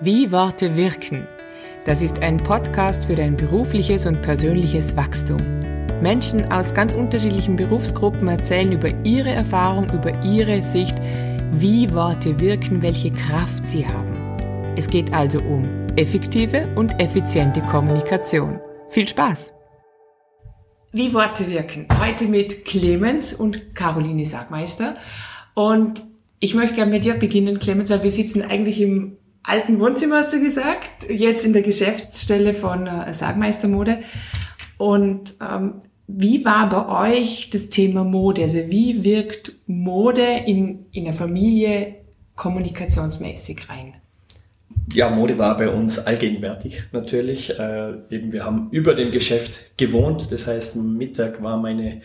Wie Worte wirken. Das ist ein Podcast für dein berufliches und persönliches Wachstum. Menschen aus ganz unterschiedlichen Berufsgruppen erzählen über ihre Erfahrung, über ihre Sicht, wie Worte wirken, welche Kraft sie haben. Es geht also um effektive und effiziente Kommunikation. Viel Spaß! Wie Worte wirken. Heute mit Clemens und Caroline Sagmeister. Und ich möchte gerne mit dir beginnen, Clemens, weil wir sitzen eigentlich im alten Wohnzimmer, hast du gesagt, jetzt in der Geschäftsstelle von äh, Sagmeistermode. Und ähm, wie war bei euch das Thema Mode? Also wie wirkt Mode in, in der Familie kommunikationsmäßig rein? Ja, Mode war bei uns allgegenwärtig natürlich. Äh, eben wir haben über dem Geschäft gewohnt. Das heißt, Mittag war meine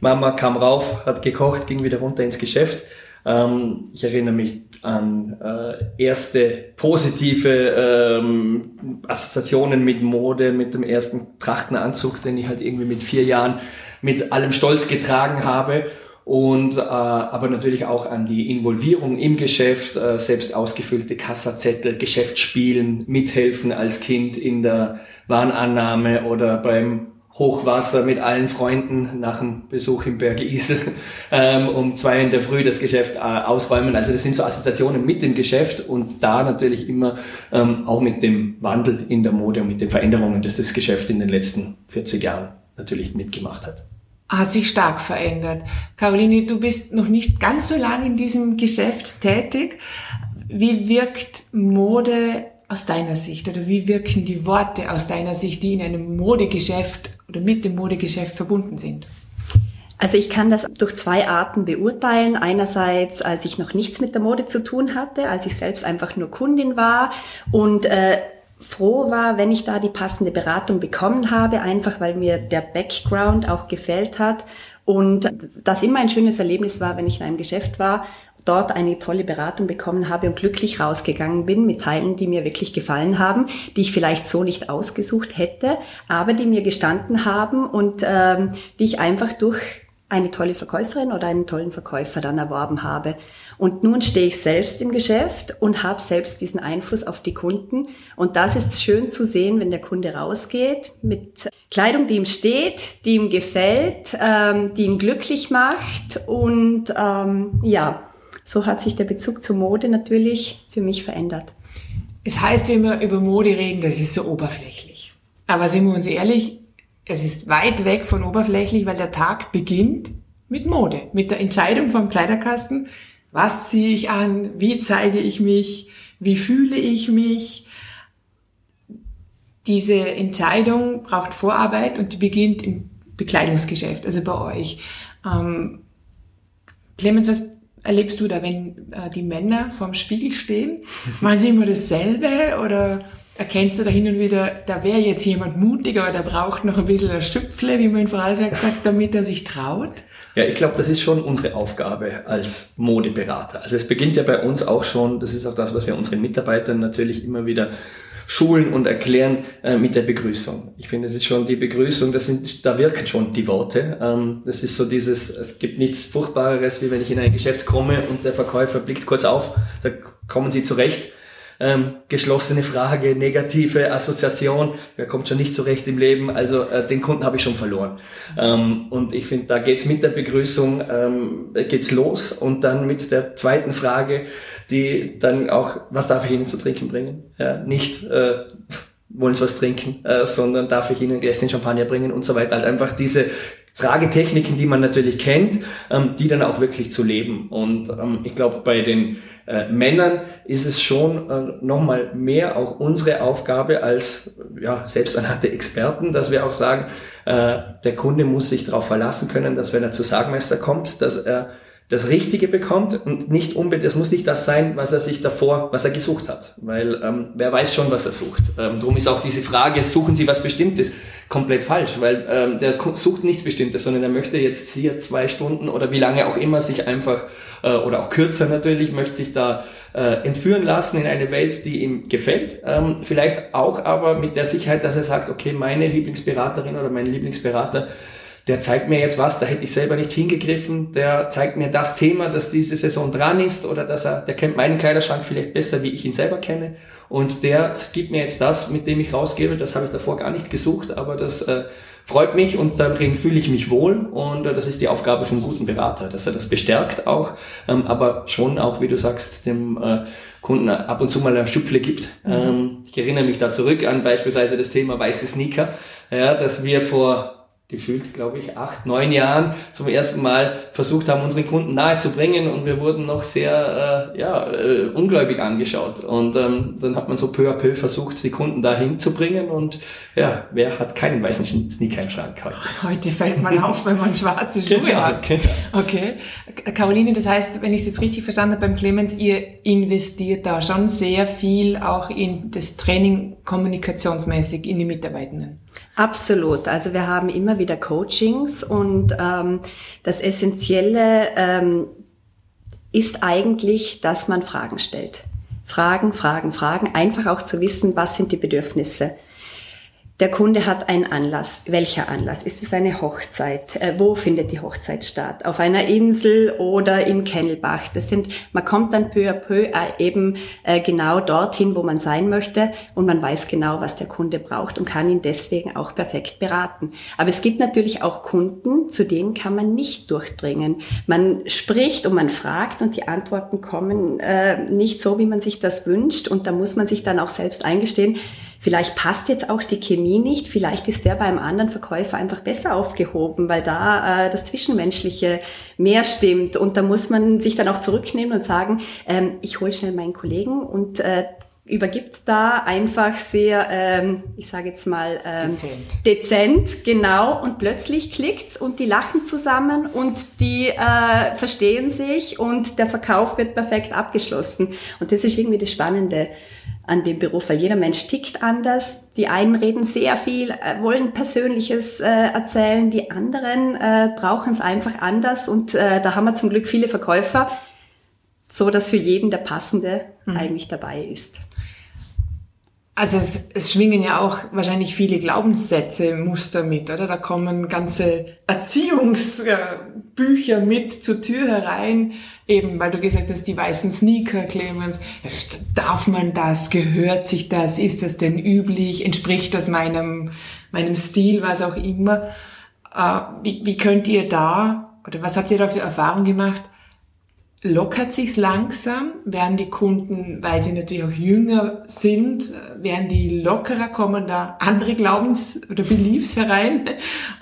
Mama, kam rauf, hat gekocht, ging wieder runter ins Geschäft. Ähm, ich erinnere mich an äh, erste positive ähm, Assoziationen mit Mode, mit dem ersten Trachtenanzug, den ich halt irgendwie mit vier Jahren mit allem Stolz getragen habe. Und äh, aber natürlich auch an die Involvierung im Geschäft, äh, selbst ausgefüllte Kassazettel, Geschäftsspielen, mithelfen als Kind in der Warenannahme oder beim Hochwasser mit allen Freunden nach dem Besuch im Berge Isel ähm, um zwei in der Früh das Geschäft äh, ausräumen. Also das sind so Assoziationen mit dem Geschäft und da natürlich immer ähm, auch mit dem Wandel in der Mode und mit den Veränderungen, dass das Geschäft in den letzten 40 Jahren natürlich mitgemacht hat. Hat sich stark verändert. Caroline, du bist noch nicht ganz so lange in diesem Geschäft tätig. Wie wirkt Mode aus deiner Sicht oder wie wirken die Worte aus deiner Sicht, die in einem Modegeschäft oder mit dem Modegeschäft verbunden sind? Also ich kann das durch zwei Arten beurteilen. Einerseits, als ich noch nichts mit der Mode zu tun hatte, als ich selbst einfach nur Kundin war und äh, froh war, wenn ich da die passende Beratung bekommen habe, einfach weil mir der Background auch gefällt hat und das immer ein schönes Erlebnis war, wenn ich in einem Geschäft war dort eine tolle Beratung bekommen habe und glücklich rausgegangen bin mit Teilen, die mir wirklich gefallen haben, die ich vielleicht so nicht ausgesucht hätte, aber die mir gestanden haben und ähm, die ich einfach durch eine tolle Verkäuferin oder einen tollen Verkäufer dann erworben habe. Und nun stehe ich selbst im Geschäft und habe selbst diesen Einfluss auf die Kunden. Und das ist schön zu sehen, wenn der Kunde rausgeht mit Kleidung, die ihm steht, die ihm gefällt, ähm, die ihn glücklich macht. Und ähm, ja, so hat sich der Bezug zur Mode natürlich für mich verändert. Es heißt immer, über Mode reden, das ist so oberflächlich. Aber sind wir uns ehrlich, es ist weit weg von oberflächlich, weil der Tag beginnt mit Mode, mit der Entscheidung vom Kleiderkasten. Was ziehe ich an? Wie zeige ich mich? Wie fühle ich mich? Diese Entscheidung braucht Vorarbeit und die beginnt im Bekleidungsgeschäft, also bei euch. Ähm, Clemens, was erlebst du da, wenn äh, die Männer vorm Spiegel stehen? Machen sie immer dasselbe oder erkennst du da hin und wieder, da wäre jetzt jemand mutiger oder der braucht noch ein bisschen ein Stüpfle, wie man in Vorarlberg sagt, damit er sich traut? Ja, ich glaube, das ist schon unsere Aufgabe als Modeberater. Also es beginnt ja bei uns auch schon, das ist auch das, was wir unseren Mitarbeitern natürlich immer wieder schulen und erklären äh, mit der Begrüßung. Ich finde, es ist schon die Begrüßung, das sind, da wirken schon die Worte. Ähm, das ist so dieses, es gibt nichts Furchtbareres, wie wenn ich in ein Geschäft komme und der Verkäufer blickt kurz auf, sagt, kommen Sie zurecht ähm, geschlossene Frage, negative Assoziation, wer kommt schon nicht zurecht im Leben, also äh, den Kunden habe ich schon verloren. Ähm, und ich finde, da geht's mit der Begrüßung, ähm, geht's los und dann mit der zweiten Frage, die dann auch, was darf ich Ihnen zu trinken bringen? Ja, nicht äh, wollen Sie was trinken, äh, sondern darf ich Ihnen ein Gläschen Champagner bringen und so weiter. Also einfach diese Fragetechniken, die man natürlich kennt, ähm, die dann auch wirklich zu leben. Und ähm, ich glaube, bei den äh, Männern ist es schon äh, nochmal mehr auch unsere Aufgabe als ja, selbsternannte Experten, dass wir auch sagen, äh, der Kunde muss sich darauf verlassen können, dass wenn er zu Sagmeister kommt, dass er das Richtige bekommt und nicht unbedingt, das muss nicht das sein, was er sich davor, was er gesucht hat, weil ähm, wer weiß schon, was er sucht. Ähm, darum ist auch diese Frage, suchen Sie was Bestimmtes, komplett falsch, weil ähm, der sucht nichts Bestimmtes, sondern er möchte jetzt hier zwei Stunden oder wie lange auch immer sich einfach äh, oder auch kürzer natürlich, möchte sich da äh, entführen lassen in eine Welt, die ihm gefällt. Ähm, vielleicht auch aber mit der Sicherheit, dass er sagt, okay, meine Lieblingsberaterin oder mein Lieblingsberater der zeigt mir jetzt was, da hätte ich selber nicht hingegriffen, der zeigt mir das Thema, das diese Saison dran ist oder dass er, der kennt meinen Kleiderschrank vielleicht besser, wie ich ihn selber kenne. Und der gibt mir jetzt das, mit dem ich rausgebe, das habe ich davor gar nicht gesucht, aber das äh, freut mich und darin fühle ich mich wohl. Und äh, das ist die Aufgabe vom guten Berater, dass er das bestärkt auch, ähm, aber schon auch, wie du sagst, dem äh, Kunden ab und zu mal eine Schupfle gibt. Mhm. Ähm, ich erinnere mich da zurück an beispielsweise das Thema weiße Sneaker, ja, dass wir vor gefühlt, glaube ich, acht, neun Jahren zum ersten Mal versucht haben, unseren Kunden nahezubringen und wir wurden noch sehr äh, ja, äh, ungläubig angeschaut. Und ähm, dann hat man so peu à peu versucht, die Kunden dahin zu bringen und ja, wer hat keinen weißen Sneaker im Schrank heute? Heute fällt man auf, wenn man schwarze Schuhe genau, hat. Genau. Okay. Caroline, das heißt, wenn ich es jetzt richtig verstanden habe beim Clemens, ihr investiert da schon sehr viel auch in das Training kommunikationsmäßig in die Mitarbeitenden. Absolut. Also wir haben immer wieder Coachings und ähm, das Essentielle ähm, ist eigentlich, dass man Fragen stellt. Fragen, Fragen, Fragen. Einfach auch zu wissen, was sind die Bedürfnisse der Kunde hat einen Anlass. Welcher Anlass? Ist es eine Hochzeit? Äh, wo findet die Hochzeit statt? Auf einer Insel oder in Kennelbach? Das sind, man kommt dann peu à peu äh, eben äh, genau dorthin, wo man sein möchte und man weiß genau, was der Kunde braucht und kann ihn deswegen auch perfekt beraten. Aber es gibt natürlich auch Kunden, zu denen kann man nicht durchdringen. Man spricht und man fragt und die Antworten kommen äh, nicht so, wie man sich das wünscht und da muss man sich dann auch selbst eingestehen, Vielleicht passt jetzt auch die Chemie nicht, vielleicht ist der beim anderen Verkäufer einfach besser aufgehoben, weil da äh, das Zwischenmenschliche mehr stimmt. Und da muss man sich dann auch zurücknehmen und sagen, ähm, ich hole schnell meinen Kollegen und äh, übergibt da einfach sehr, ähm, ich sage jetzt mal, ähm, dezent. dezent, genau, und plötzlich klickt's und die lachen zusammen und die äh, verstehen sich und der Verkauf wird perfekt abgeschlossen. Und das ist irgendwie das Spannende an dem Beruf, weil jeder Mensch tickt anders. Die einen reden sehr viel, äh, wollen Persönliches äh, erzählen, die anderen äh, brauchen es einfach anders und äh, da haben wir zum Glück viele Verkäufer, so dass für jeden der passende mhm. eigentlich dabei ist. Also es, es schwingen ja auch wahrscheinlich viele Glaubenssätze, Muster mit, oder? Da kommen ganze Erziehungsbücher mit zur Tür herein, eben weil du gesagt hast, die weißen Sneaker, Clemens, darf man das, gehört sich das, ist das denn üblich, entspricht das meinem, meinem Stil, was auch immer. Äh, wie, wie könnt ihr da, oder was habt ihr da für Erfahrungen gemacht, lockert sich's langsam? Werden die Kunden, weil sie natürlich auch jünger sind, werden die lockerer? Kommen da andere Glaubens- oder Beliefs herein?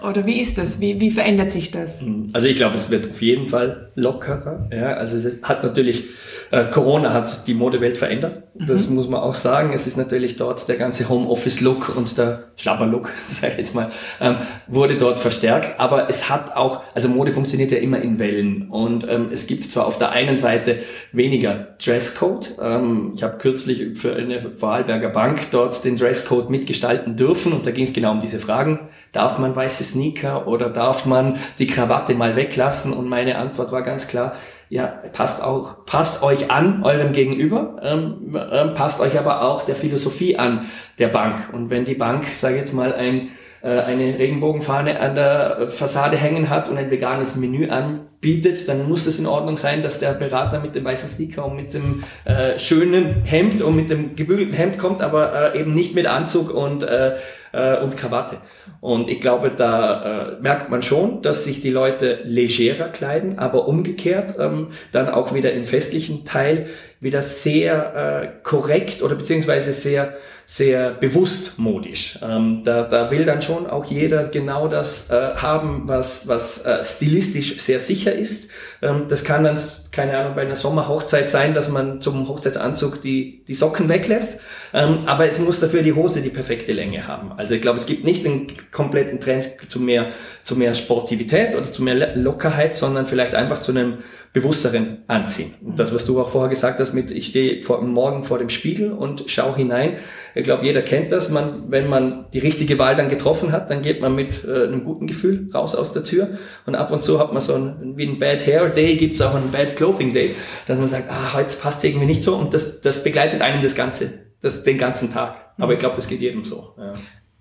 Oder wie ist das? Wie, wie verändert sich das? Also ich glaube, es wird auf jeden Fall lockerer. Ja, also es hat natürlich äh, Corona hat die Modewelt verändert. Das mhm. muss man auch sagen. Es ist natürlich dort der ganze Homeoffice-Look und der Schlapper-Look, sage ich jetzt mal, ähm, wurde dort verstärkt. Aber es hat auch, also Mode funktioniert ja immer in Wellen. Und ähm, es gibt zwar auf der einen Seite weniger Dresscode. Ähm, ich habe kürzlich für eine Vorarlberger Bank dort den Dresscode mitgestalten dürfen. Und da ging es genau um diese Fragen. Darf man weiße Sneaker oder darf man die Krawatte mal weglassen? Und meine Antwort war ganz klar, ja, passt auch, passt euch an eurem Gegenüber, ähm, ähm, passt euch aber auch der Philosophie an der Bank. Und wenn die Bank, sage jetzt mal, ein, äh, eine Regenbogenfahne an der Fassade hängen hat und ein veganes Menü anbietet, dann muss es in Ordnung sein, dass der Berater mit dem weißen Sneaker und mit dem äh, schönen Hemd und mit dem gebügelten Hemd kommt, aber äh, eben nicht mit Anzug und, äh, äh, und Krawatte. Und ich glaube, da äh, merkt man schon, dass sich die Leute legerer kleiden, aber umgekehrt ähm, dann auch wieder im festlichen Teil wieder sehr äh, korrekt oder beziehungsweise sehr sehr bewusst modisch. Ähm, da, da will dann schon auch jeder genau das äh, haben, was, was äh, stilistisch sehr sicher ist. Ähm, das kann dann, keine Ahnung, bei einer Sommerhochzeit sein, dass man zum Hochzeitsanzug die, die Socken weglässt. Ähm, aber es muss dafür die Hose die perfekte Länge haben. Also ich glaube, es gibt nicht den kompletten Trend zu mehr, zu mehr Sportivität oder zu mehr Lockerheit, sondern vielleicht einfach zu einem bewussteren Anziehen. Und das, was du auch vorher gesagt hast mit, ich stehe vor, morgen vor dem Spiegel und schaue hinein. Ich glaube, jeder kennt das. Man, wenn man die richtige Wahl dann getroffen hat, dann geht man mit äh, einem guten Gefühl raus aus der Tür. Und ab und zu hat man so ein, wie ein Bad Hair Day, gibt es auch einen Bad Clothing Day, dass man sagt, ah, heute passt irgendwie nicht so. Und das, das begleitet einen das Ganze, das, den ganzen Tag. Aber ich glaube, das geht jedem so. Ja.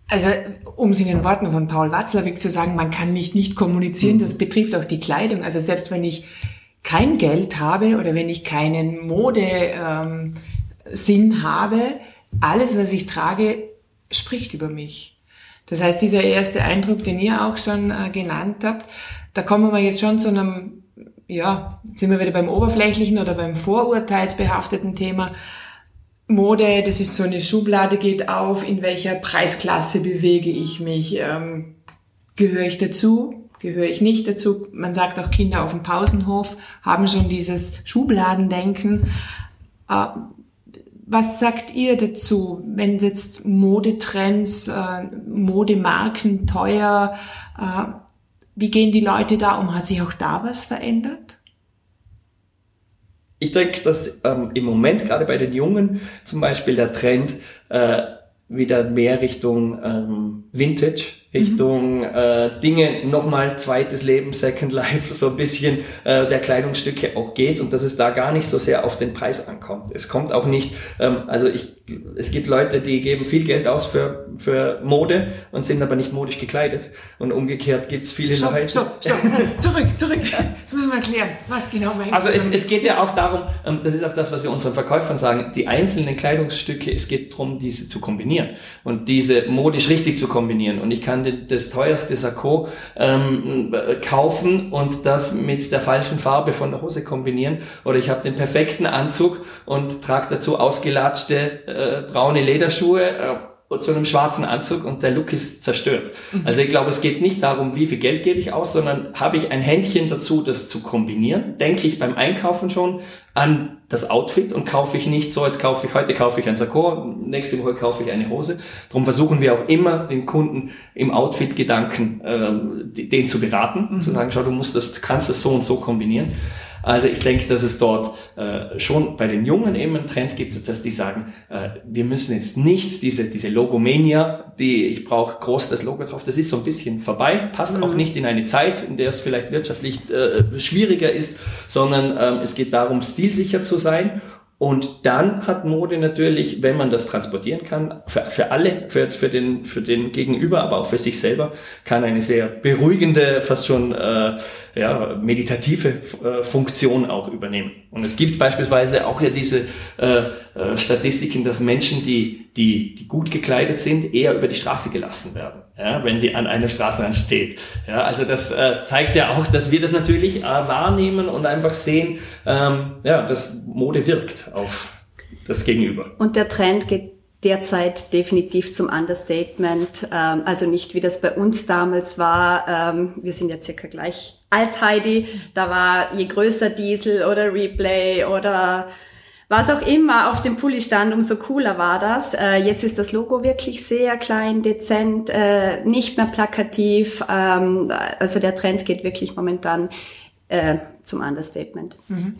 Also, um es in den Worten von Paul Watzlawick zu sagen, man kann nicht nicht kommunizieren, das betrifft auch die Kleidung. Also selbst wenn ich kein Geld habe oder wenn ich keinen Modesinn ähm, habe, alles, was ich trage, spricht über mich. Das heißt, dieser erste Eindruck, den ihr auch schon äh, genannt habt, da kommen wir jetzt schon zu einem, ja, sind wir wieder beim oberflächlichen oder beim vorurteilsbehafteten Thema. Mode, das ist so eine Schublade, geht auf, in welcher Preisklasse bewege ich mich, ähm, gehöre ich dazu, gehöre ich nicht dazu. Man sagt auch Kinder auf dem Pausenhof haben schon dieses Schubladendenken. Äh, was sagt ihr dazu, wenn jetzt Modetrends, äh, Modemarken teuer, äh, wie gehen die Leute da um? Hat sich auch da was verändert? Ich denke, dass ähm, im Moment gerade bei den Jungen zum Beispiel der Trend äh, wieder mehr Richtung ähm, Vintage Richtung mhm. äh, Dinge nochmal zweites Leben, Second Life, so ein bisschen äh, der Kleidungsstücke auch geht und dass es da gar nicht so sehr auf den Preis ankommt. Es kommt auch nicht, ähm, also ich, es gibt Leute, die geben viel Geld aus für, für Mode und sind aber nicht modisch gekleidet und umgekehrt gibt's viele stopp, Leute. Stopp, stopp, zurück, zurück. Das müssen wir erklären. Was genau meinst also du? Also es, es geht ja auch darum, ähm, das ist auch das, was wir unseren Verkäufern sagen, die einzelnen Kleidungsstücke, es geht darum, diese zu kombinieren und diese modisch richtig zu kombinieren und ich kann das teuerste Sakko ähm, kaufen und das mit der falschen Farbe von der Hose kombinieren. Oder ich habe den perfekten Anzug und trage dazu ausgelatschte äh, braune Lederschuhe. Äh, zu einem schwarzen Anzug und der Look ist zerstört. Mhm. Also ich glaube, es geht nicht darum, wie viel Geld gebe ich aus, sondern habe ich ein Händchen dazu, das zu kombinieren. Denke ich beim Einkaufen schon an das Outfit und kaufe ich nicht so, jetzt kaufe ich, heute kaufe ich ein Sakko, nächste Woche kaufe ich eine Hose. Darum versuchen wir auch immer den Kunden im Outfit-Gedanken äh, den zu beraten, mhm. zu sagen, schau, du musst das, kannst das so und so kombinieren. Also ich denke, dass es dort äh, schon bei den Jungen eben einen Trend gibt, dass die sagen, äh, wir müssen jetzt nicht diese, diese Logomania, die ich brauche groß das Logo drauf, das ist so ein bisschen vorbei, passt mhm. auch nicht in eine Zeit, in der es vielleicht wirtschaftlich äh, schwieriger ist, sondern ähm, es geht darum, stilsicher zu sein und dann hat Mode natürlich, wenn man das transportieren kann, für, für alle, für, für, den, für den Gegenüber, aber auch für sich selber, kann eine sehr beruhigende, fast schon äh, ja, meditative äh, Funktion auch übernehmen. Und es gibt beispielsweise auch ja diese äh, äh, Statistiken, dass Menschen, die, die, die gut gekleidet sind, eher über die Straße gelassen werden ja, wenn die an einem Straßenrand steht. Ja, also das äh, zeigt ja auch, dass wir das natürlich äh, wahrnehmen und einfach sehen, ähm, ja, dass Mode wirkt auf das Gegenüber. Und der Trend geht derzeit definitiv zum Understatement. Ähm, also nicht wie das bei uns damals war. Ähm, wir sind ja circa gleich alt, Heidi. Da war je größer Diesel oder Replay oder was auch immer auf dem Pulli stand, umso cooler war das. Äh, jetzt ist das Logo wirklich sehr klein, dezent, äh, nicht mehr plakativ. Ähm, also der Trend geht wirklich momentan äh, zum Understatement. Mhm.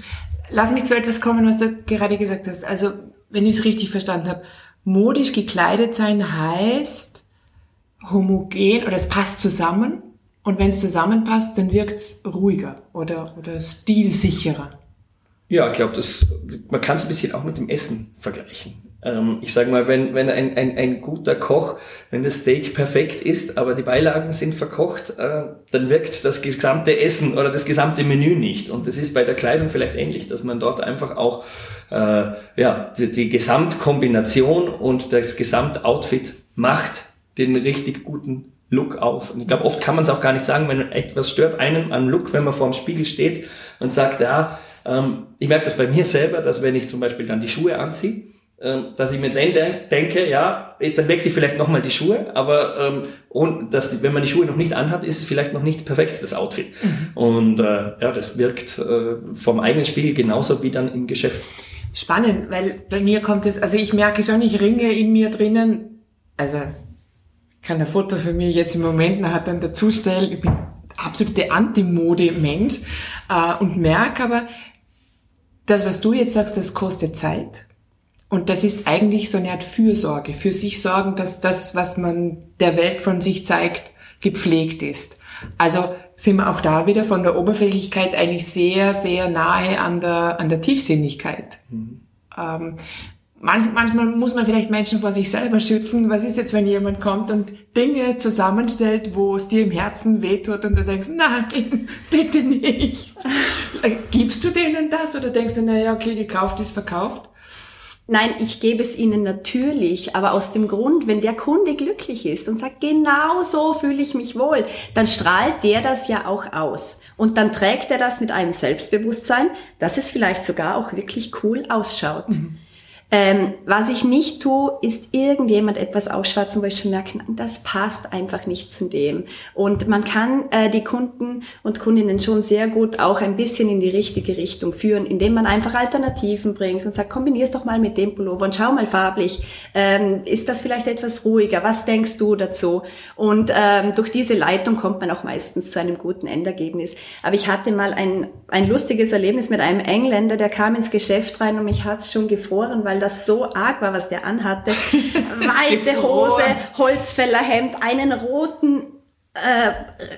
Lass mich zu etwas kommen, was du gerade gesagt hast. Also, wenn ich es richtig verstanden habe, modisch gekleidet sein heißt homogen oder es passt zusammen. Und wenn es zusammenpasst, dann wirkt es ruhiger oder, oder stilsicherer. Ja, ich glaube, man kann es ein bisschen auch mit dem Essen vergleichen. Ähm, ich sage mal, wenn, wenn ein, ein, ein guter Koch, wenn das Steak perfekt ist, aber die Beilagen sind verkocht, äh, dann wirkt das gesamte Essen oder das gesamte Menü nicht. Und das ist bei der Kleidung vielleicht ähnlich, dass man dort einfach auch äh, ja, die, die Gesamtkombination und das Gesamtoutfit macht den richtig guten Look aus. Und ich glaube, oft kann man es auch gar nicht sagen, wenn etwas stört einem am Look, wenn man vor dem Spiegel steht und sagt, ja, ähm, ich merke das bei mir selber, dass wenn ich zum Beispiel dann die Schuhe anziehe, ähm, dass ich mir dann denke, ja, dann wechsle ich vielleicht nochmal die Schuhe, aber ähm, und dass, wenn man die Schuhe noch nicht anhat, ist es vielleicht noch nicht perfekt, das Outfit. Mhm. Und äh, ja, das wirkt äh, vom eigenen Spiegel genauso wie dann im Geschäft. Spannend, weil bei mir kommt es, also ich merke schon, ich ringe in mir drinnen, also kann ein Foto für mich jetzt im Moment nachher dann dazustellen, ich bin absolute Anti-Mode-Mensch äh, und merke aber, das, was du jetzt sagst, das kostet Zeit. Und das ist eigentlich so eine Art Fürsorge, für sich sorgen, dass das, was man der Welt von sich zeigt, gepflegt ist. Also sind wir auch da wieder von der Oberflächlichkeit eigentlich sehr, sehr nahe an der, an der Tiefsinnigkeit. Mhm. Ähm, manch, manchmal muss man vielleicht Menschen vor sich selber schützen. Was ist jetzt, wenn jemand kommt und Dinge zusammenstellt, wo es dir im Herzen wehtut und du denkst, nein, bitte nicht. Gibst du denen das oder denkst du, naja, okay, gekauft ist verkauft? Nein, ich gebe es ihnen natürlich, aber aus dem Grund, wenn der Kunde glücklich ist und sagt, genau so fühle ich mich wohl, dann strahlt der das ja auch aus. Und dann trägt er das mit einem Selbstbewusstsein, dass es vielleicht sogar auch wirklich cool ausschaut. Mhm. Ähm, was ich nicht tue, ist irgendjemand etwas ausschwatzen, wo ich schon merke, das passt einfach nicht zu dem. Und man kann äh, die Kunden und Kundinnen schon sehr gut auch ein bisschen in die richtige Richtung führen, indem man einfach Alternativen bringt und sagt, kombinier es doch mal mit dem Pullover und schau mal farblich. Ähm, ist das vielleicht etwas ruhiger? Was denkst du dazu? Und ähm, durch diese Leitung kommt man auch meistens zu einem guten Endergebnis. Aber ich hatte mal ein, ein lustiges Erlebnis mit einem Engländer, der kam ins Geschäft rein und mich hat es schon gefroren, weil weil das so arg war, was der anhatte. Weite Hose, Holzfällerhemd, einen roten, äh,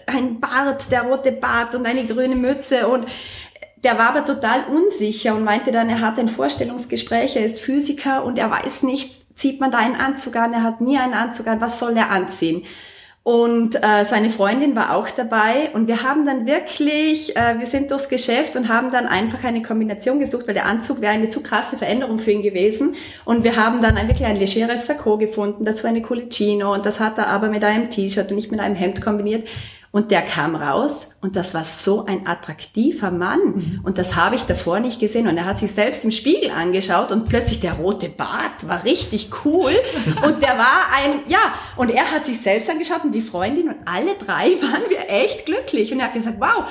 ein Bart, der rote Bart und eine grüne Mütze und der war aber total unsicher und meinte dann, er hat ein Vorstellungsgespräch, er ist Physiker und er weiß nicht, zieht man da einen Anzug an, er hat nie einen Anzug an, was soll er anziehen? Und äh, seine Freundin war auch dabei und wir haben dann wirklich, äh, wir sind durchs Geschäft und haben dann einfach eine Kombination gesucht, weil der Anzug wäre eine zu krasse Veränderung für ihn gewesen. Und wir haben dann ein, wirklich ein legeres Sakko gefunden, dazu eine Colicino und das hat er aber mit einem T-Shirt und nicht mit einem Hemd kombiniert. Und der kam raus und das war so ein attraktiver Mann. Mhm. Und das habe ich davor nicht gesehen. Und er hat sich selbst im Spiegel angeschaut und plötzlich der rote Bart war richtig cool. und der war ein, ja, und er hat sich selbst angeschaut und die Freundin und alle drei waren wir echt glücklich. Und er hat gesagt, wow,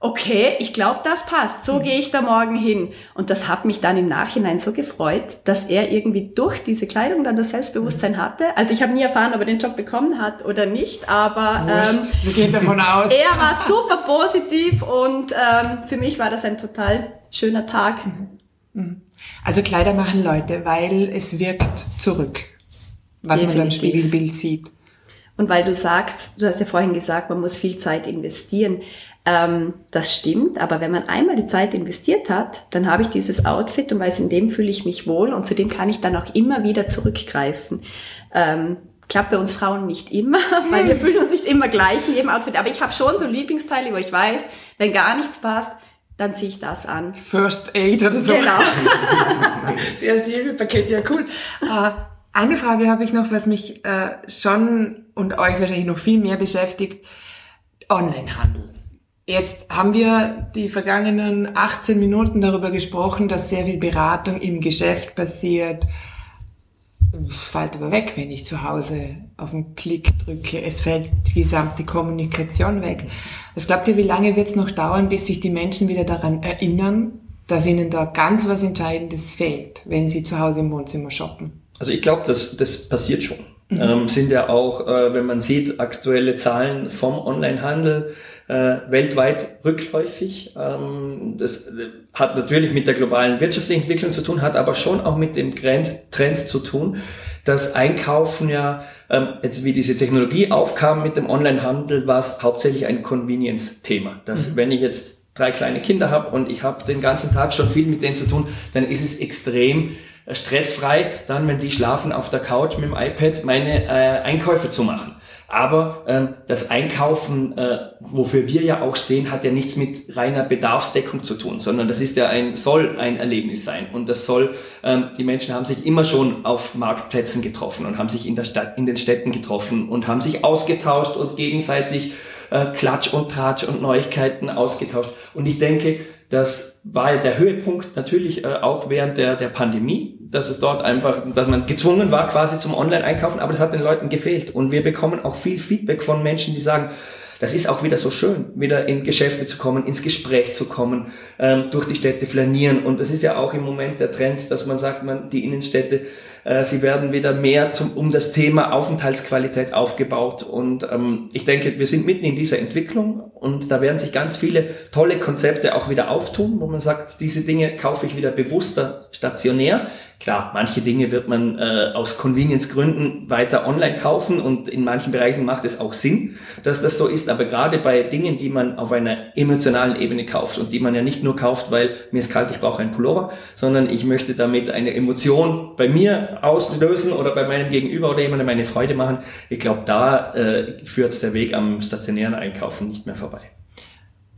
okay, ich glaube, das passt, so gehe ich da morgen hin. Und das hat mich dann im Nachhinein so gefreut, dass er irgendwie durch diese Kleidung dann das Selbstbewusstsein mhm. hatte. Also ich habe nie erfahren, ob er den Job bekommen hat oder nicht, aber ähm, wir gehen davon aus. Er war super positiv und ähm, für mich war das ein total schöner Tag. Mhm. Mhm. Also Kleider machen Leute, weil es wirkt zurück, was Definitiv. man beim Spiegelbild sieht. Und weil du sagst, du hast ja vorhin gesagt, man muss viel Zeit investieren. Ähm, das stimmt, aber wenn man einmal die Zeit investiert hat, dann habe ich dieses Outfit und weiß, in dem fühle ich mich wohl und zu dem kann ich dann auch immer wieder zurückgreifen. Ähm, klappt bei uns Frauen nicht immer, weil wir fühlen uns nicht immer gleich in jedem Outfit. Aber ich habe schon so Lieblingsteile, wo ich weiß, wenn gar nichts passt, dann ziehe ich das an. First Aid oder so. Genau. das erste Hilfepaket, ja cool. Uh, eine Frage habe ich noch, was mich uh, schon und euch wahrscheinlich noch viel mehr beschäftigt. Onlinehandel. Jetzt haben wir die vergangenen 18 Minuten darüber gesprochen, dass sehr viel Beratung im Geschäft passiert. Fällt aber weg, wenn ich zu Hause auf den Klick drücke. Es fällt die gesamte Kommunikation weg. Was glaubt ihr, wie lange wird es noch dauern, bis sich die Menschen wieder daran erinnern, dass ihnen da ganz was Entscheidendes fehlt, wenn sie zu Hause im Wohnzimmer shoppen? Also ich glaube, das, das passiert schon. Mhm. Ähm, sind ja auch, äh, wenn man sieht, aktuelle Zahlen vom Onlinehandel, äh, weltweit rückläufig. Ähm, das äh, hat natürlich mit der globalen wirtschaftlichen Entwicklung zu tun, hat aber schon auch mit dem Trend, Trend zu tun, dass Einkaufen ja, ähm, jetzt wie diese Technologie aufkam mit dem Onlinehandel, war es hauptsächlich ein Convenience-Thema. Dass mhm. wenn ich jetzt drei kleine Kinder habe und ich habe den ganzen Tag schon viel mit denen zu tun, dann ist es extrem stressfrei, dann, wenn die schlafen auf der Couch mit dem iPad, meine äh, Einkäufe zu machen. Aber ähm, das Einkaufen, äh, wofür wir ja auch stehen, hat ja nichts mit reiner Bedarfsdeckung zu tun, sondern das ist ja ein, soll ein Erlebnis sein. Und das soll, ähm, die Menschen haben sich immer schon auf Marktplätzen getroffen und haben sich in der Stadt, in den Städten getroffen und haben sich ausgetauscht und gegenseitig äh, Klatsch und Tratsch und Neuigkeiten ausgetauscht. Und ich denke, das war der Höhepunkt natürlich äh, auch während der, der Pandemie, dass es dort einfach, dass man gezwungen war quasi zum Online-Einkaufen, aber das hat den Leuten gefehlt. Und wir bekommen auch viel Feedback von Menschen, die sagen, das ist auch wieder so schön, wieder in Geschäfte zu kommen, ins Gespräch zu kommen, ähm, durch die Städte flanieren. Und das ist ja auch im Moment der Trend, dass man sagt, man die Innenstädte sie werden wieder mehr zum, um das Thema Aufenthaltsqualität aufgebaut. Und ähm, ich denke, wir sind mitten in dieser Entwicklung und da werden sich ganz viele tolle Konzepte auch wieder auftun, wo man sagt, diese Dinge kaufe ich wieder bewusster stationär. Klar, manche Dinge wird man äh, aus Convenience-Gründen weiter online kaufen und in manchen Bereichen macht es auch Sinn, dass das so ist. Aber gerade bei Dingen, die man auf einer emotionalen Ebene kauft und die man ja nicht nur kauft, weil mir ist kalt, ich brauche einen Pullover, sondern ich möchte damit eine Emotion bei mir auslösen oder bei meinem Gegenüber oder jemandem eine Freude machen. Ich glaube, da äh, führt der Weg am stationären Einkaufen nicht mehr vorbei.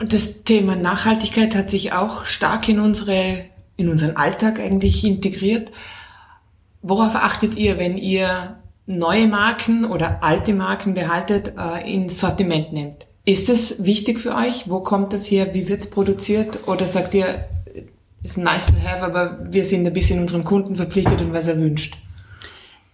Und das Thema Nachhaltigkeit hat sich auch stark in unsere, in unseren Alltag eigentlich integriert. Worauf achtet ihr, wenn ihr neue Marken oder alte Marken behaltet, äh, ins Sortiment nehmt? Ist es wichtig für euch? Wo kommt das her? Wie wird es produziert? Oder sagt ihr, ist nice to have, aber wir sind ein bisschen unserem Kunden verpflichtet und was er wünscht?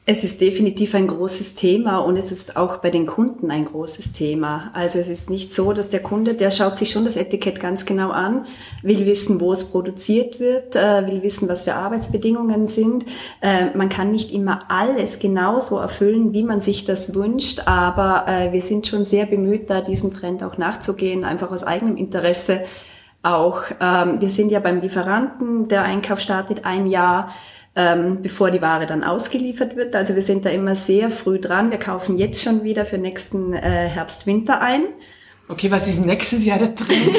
Es ist definitiv ein großes Thema und es ist auch bei den Kunden ein großes Thema. Also es ist nicht so, dass der Kunde, der schaut sich schon das Etikett ganz genau an, will wissen, wo es produziert wird, äh, will wissen, was für Arbeitsbedingungen sind. Äh, man kann nicht immer alles genauso erfüllen, wie man sich das wünscht, aber äh, wir sind schon sehr bemüht, da diesem Trend auch nachzugehen, einfach aus eigenem Interesse auch. Ähm, wir sind ja beim Lieferanten, der Einkauf startet ein Jahr ähm, bevor die Ware dann ausgeliefert wird. Also wir sind da immer sehr früh dran. Wir kaufen jetzt schon wieder für nächsten äh, Herbst, Winter ein. Okay, was ist nächstes Jahr der Trend?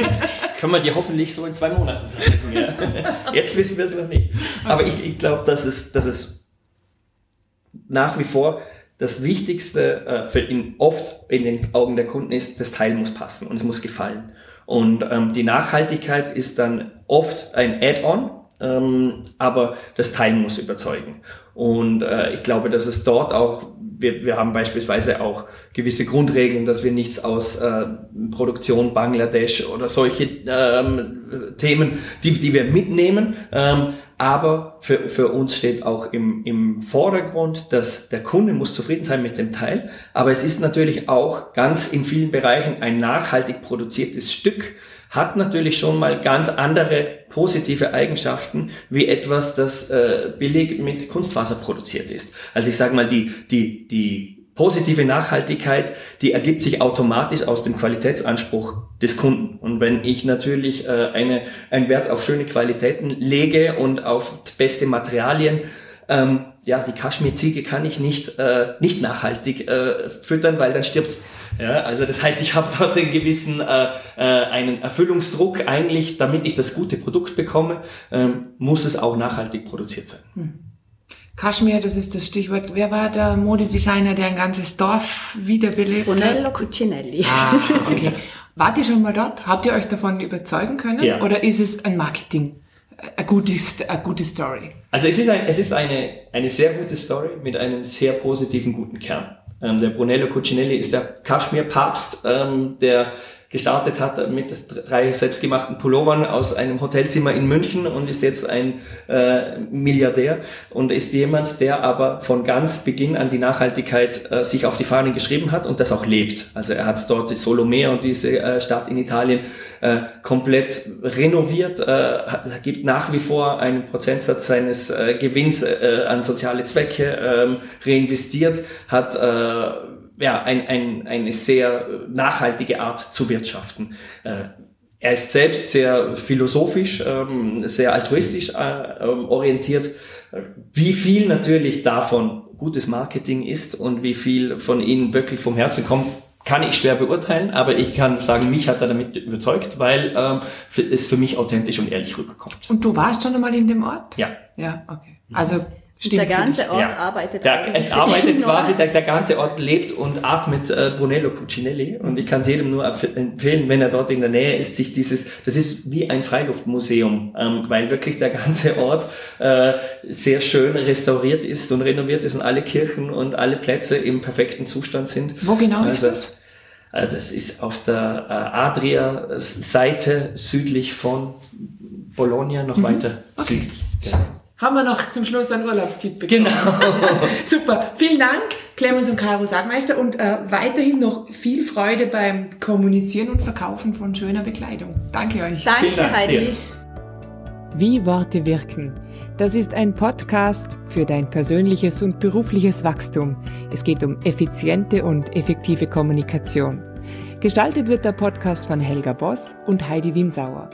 das können wir dir hoffentlich so in zwei Monaten sagen. Ja. Jetzt wissen wir es noch nicht. Aber ich, ich glaube, dass es, dass es nach wie vor das Wichtigste äh, für ihn oft in den Augen der Kunden ist, das Teil muss passen und es muss gefallen. Und ähm, die Nachhaltigkeit ist dann oft ein Add-on, ähm, aber das Teilen muss überzeugen. Und äh, ich glaube, dass es dort auch, wir, wir haben beispielsweise auch gewisse Grundregeln, dass wir nichts aus äh, Produktion Bangladesch oder solche ähm, Themen, die, die wir mitnehmen. Ähm, aber für, für uns steht auch im, im Vordergrund, dass der Kunde muss zufrieden sein mit dem Teil. Aber es ist natürlich auch ganz in vielen Bereichen ein nachhaltig produziertes Stück hat natürlich schon mal ganz andere positive Eigenschaften wie etwas, das äh, billig mit Kunstfaser produziert ist. Also ich sage mal, die, die, die positive Nachhaltigkeit, die ergibt sich automatisch aus dem Qualitätsanspruch des Kunden. Und wenn ich natürlich äh, eine, einen Wert auf schöne Qualitäten lege und auf beste Materialien, ähm, ja, die Kaschmir-Ziege kann ich nicht, äh, nicht nachhaltig äh, füttern, weil dann stirbt ja, also das heißt, ich habe dort einen gewissen äh, äh, einen Erfüllungsdruck eigentlich, damit ich das gute Produkt bekomme, ähm, muss es auch nachhaltig produziert sein. Hm. Kaschmir, das ist das Stichwort. Wer war der Modedesigner, der ein ganzes Dorf wiederbelebt hat? Brunello Cucinelli. Ah, okay. Wart ihr schon mal dort? Habt ihr euch davon überzeugen können? Ja. Oder ist es ein Marketing? Eine gute, eine gute Story. Also es ist, ein, es ist eine, eine sehr gute Story mit einem sehr positiven, guten Kern. Ähm, der Brunello Cucinelli ist der Kaschmir-Papst, ähm, der gestartet hat mit drei selbstgemachten Pullovern aus einem Hotelzimmer in München und ist jetzt ein äh, Milliardär und ist jemand, der aber von ganz Beginn an die Nachhaltigkeit äh, sich auf die Fahnen geschrieben hat und das auch lebt. Also er hat dort die Solomea und diese äh, Stadt in Italien äh, komplett renoviert, äh, gibt nach wie vor einen Prozentsatz seines äh, Gewinns äh, an soziale Zwecke äh, reinvestiert, hat äh, ja, ein, ein, eine sehr nachhaltige Art zu wirtschaften. Äh, er ist selbst sehr philosophisch, ähm, sehr altruistisch äh, ähm, orientiert. Wie viel natürlich davon gutes Marketing ist und wie viel von ihnen wirklich vom Herzen kommt, kann ich schwer beurteilen, aber ich kann sagen, mich hat er damit überzeugt, weil ähm, es für mich authentisch und ehrlich rüberkommt. Und du warst schon einmal in dem Ort? Ja. Ja, okay. Also Stimmt der ganze Ort ja. arbeitet der, Es arbeitet quasi, der, der, ganze Ort lebt und atmet äh, Brunello Cucinelli. Und ich kann es jedem nur empfehlen, wenn er dort in der Nähe ist, sich dieses, das ist wie ein Freiluftmuseum, ähm, weil wirklich der ganze Ort äh, sehr schön restauriert ist und renoviert ist und alle Kirchen und alle Plätze im perfekten Zustand sind. Wo genau also, ist das? Äh, das ist auf der äh, Adria-Seite südlich von Bologna, noch mhm. weiter okay. südlich. Genau. Haben wir noch zum Schluss einen Urlaubstipp bekommen. Genau. Super. Vielen Dank, Clemens und Caro Sagmeister und äh, weiterhin noch viel Freude beim Kommunizieren und Verkaufen von schöner Bekleidung. Danke euch. Danke, Dank Heidi. Dir. Wie Worte wirken. Das ist ein Podcast für dein persönliches und berufliches Wachstum. Es geht um effiziente und effektive Kommunikation. Gestaltet wird der Podcast von Helga Boss und Heidi Winsauer.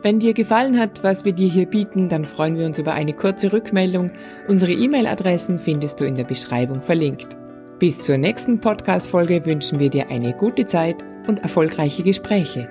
Wenn dir gefallen hat, was wir dir hier bieten, dann freuen wir uns über eine kurze Rückmeldung. Unsere E-Mail-Adressen findest du in der Beschreibung verlinkt. Bis zur nächsten Podcast-Folge wünschen wir dir eine gute Zeit und erfolgreiche Gespräche.